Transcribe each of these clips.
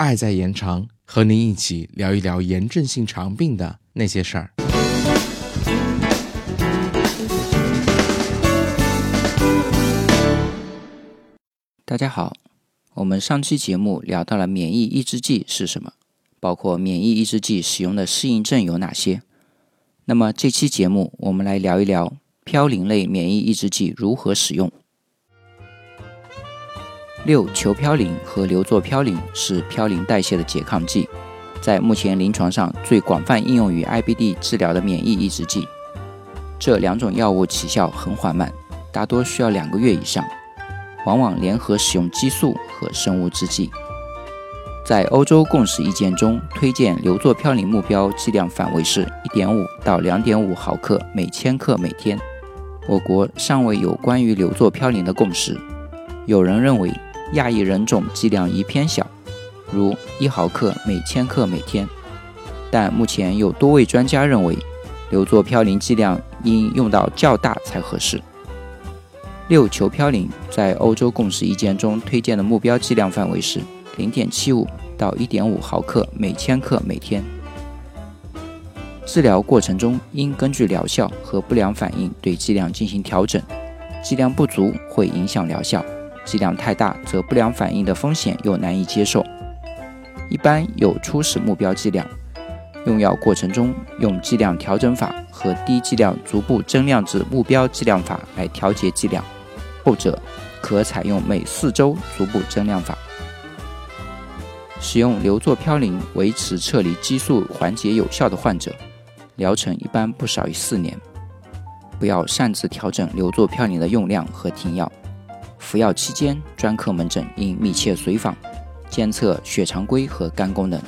爱在延长，和您一起聊一聊炎症性肠病的那些事儿。大家好，我们上期节目聊到了免疫抑制剂是什么，包括免疫抑制剂使用的适应症有哪些。那么这期节目我们来聊一聊嘌呤类免疫抑制剂如何使用。六球嘌呤和硫唑嘌呤是嘌呤代谢的拮抗剂，在目前临床上最广泛应用于 IBD 治疗的免疫抑制剂。这两种药物起效很缓慢，大多需要两个月以上，往往联合使用激素和生物制剂。在欧洲共识意见中，推荐硫唑嘌呤目标剂量范围是1.5到2.5毫克每千克每天。我国尚未有关于硫唑嘌呤的共识，有人认为。亚裔人种剂量宜偏小，如一毫克每千克每天。但目前有多位专家认为，硫唑嘌呤剂量应用到较大才合适。六球嘌呤在欧洲共识意见中推荐的目标剂量范围是零点七五到一点五毫克每千克每天。治疗过程中应根据疗效和不良反应对剂量进行调整，剂量不足会影响疗效。剂量太大，则不良反应的风险又难以接受。一般有初始目标剂量，用药过程中用剂量调整法和低剂量逐步增量至目标剂量法来调节剂量，后者可采用每四周逐步增量法。使用硫唑嘌呤维持撤离激素缓解有效的患者，疗程一般不少于四年。不要擅自调整硫唑嘌呤的用量和停药。服药期间，专科门诊应密切随访，监测血常规和肝功能。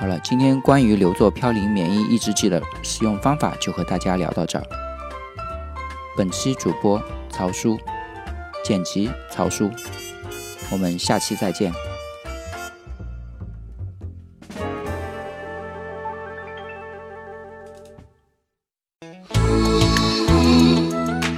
好了，今天关于硫唑嘌呤免疫抑制剂的使用方法就和大家聊到这儿。本期主播曹叔，剪辑曹叔，我们下期再见。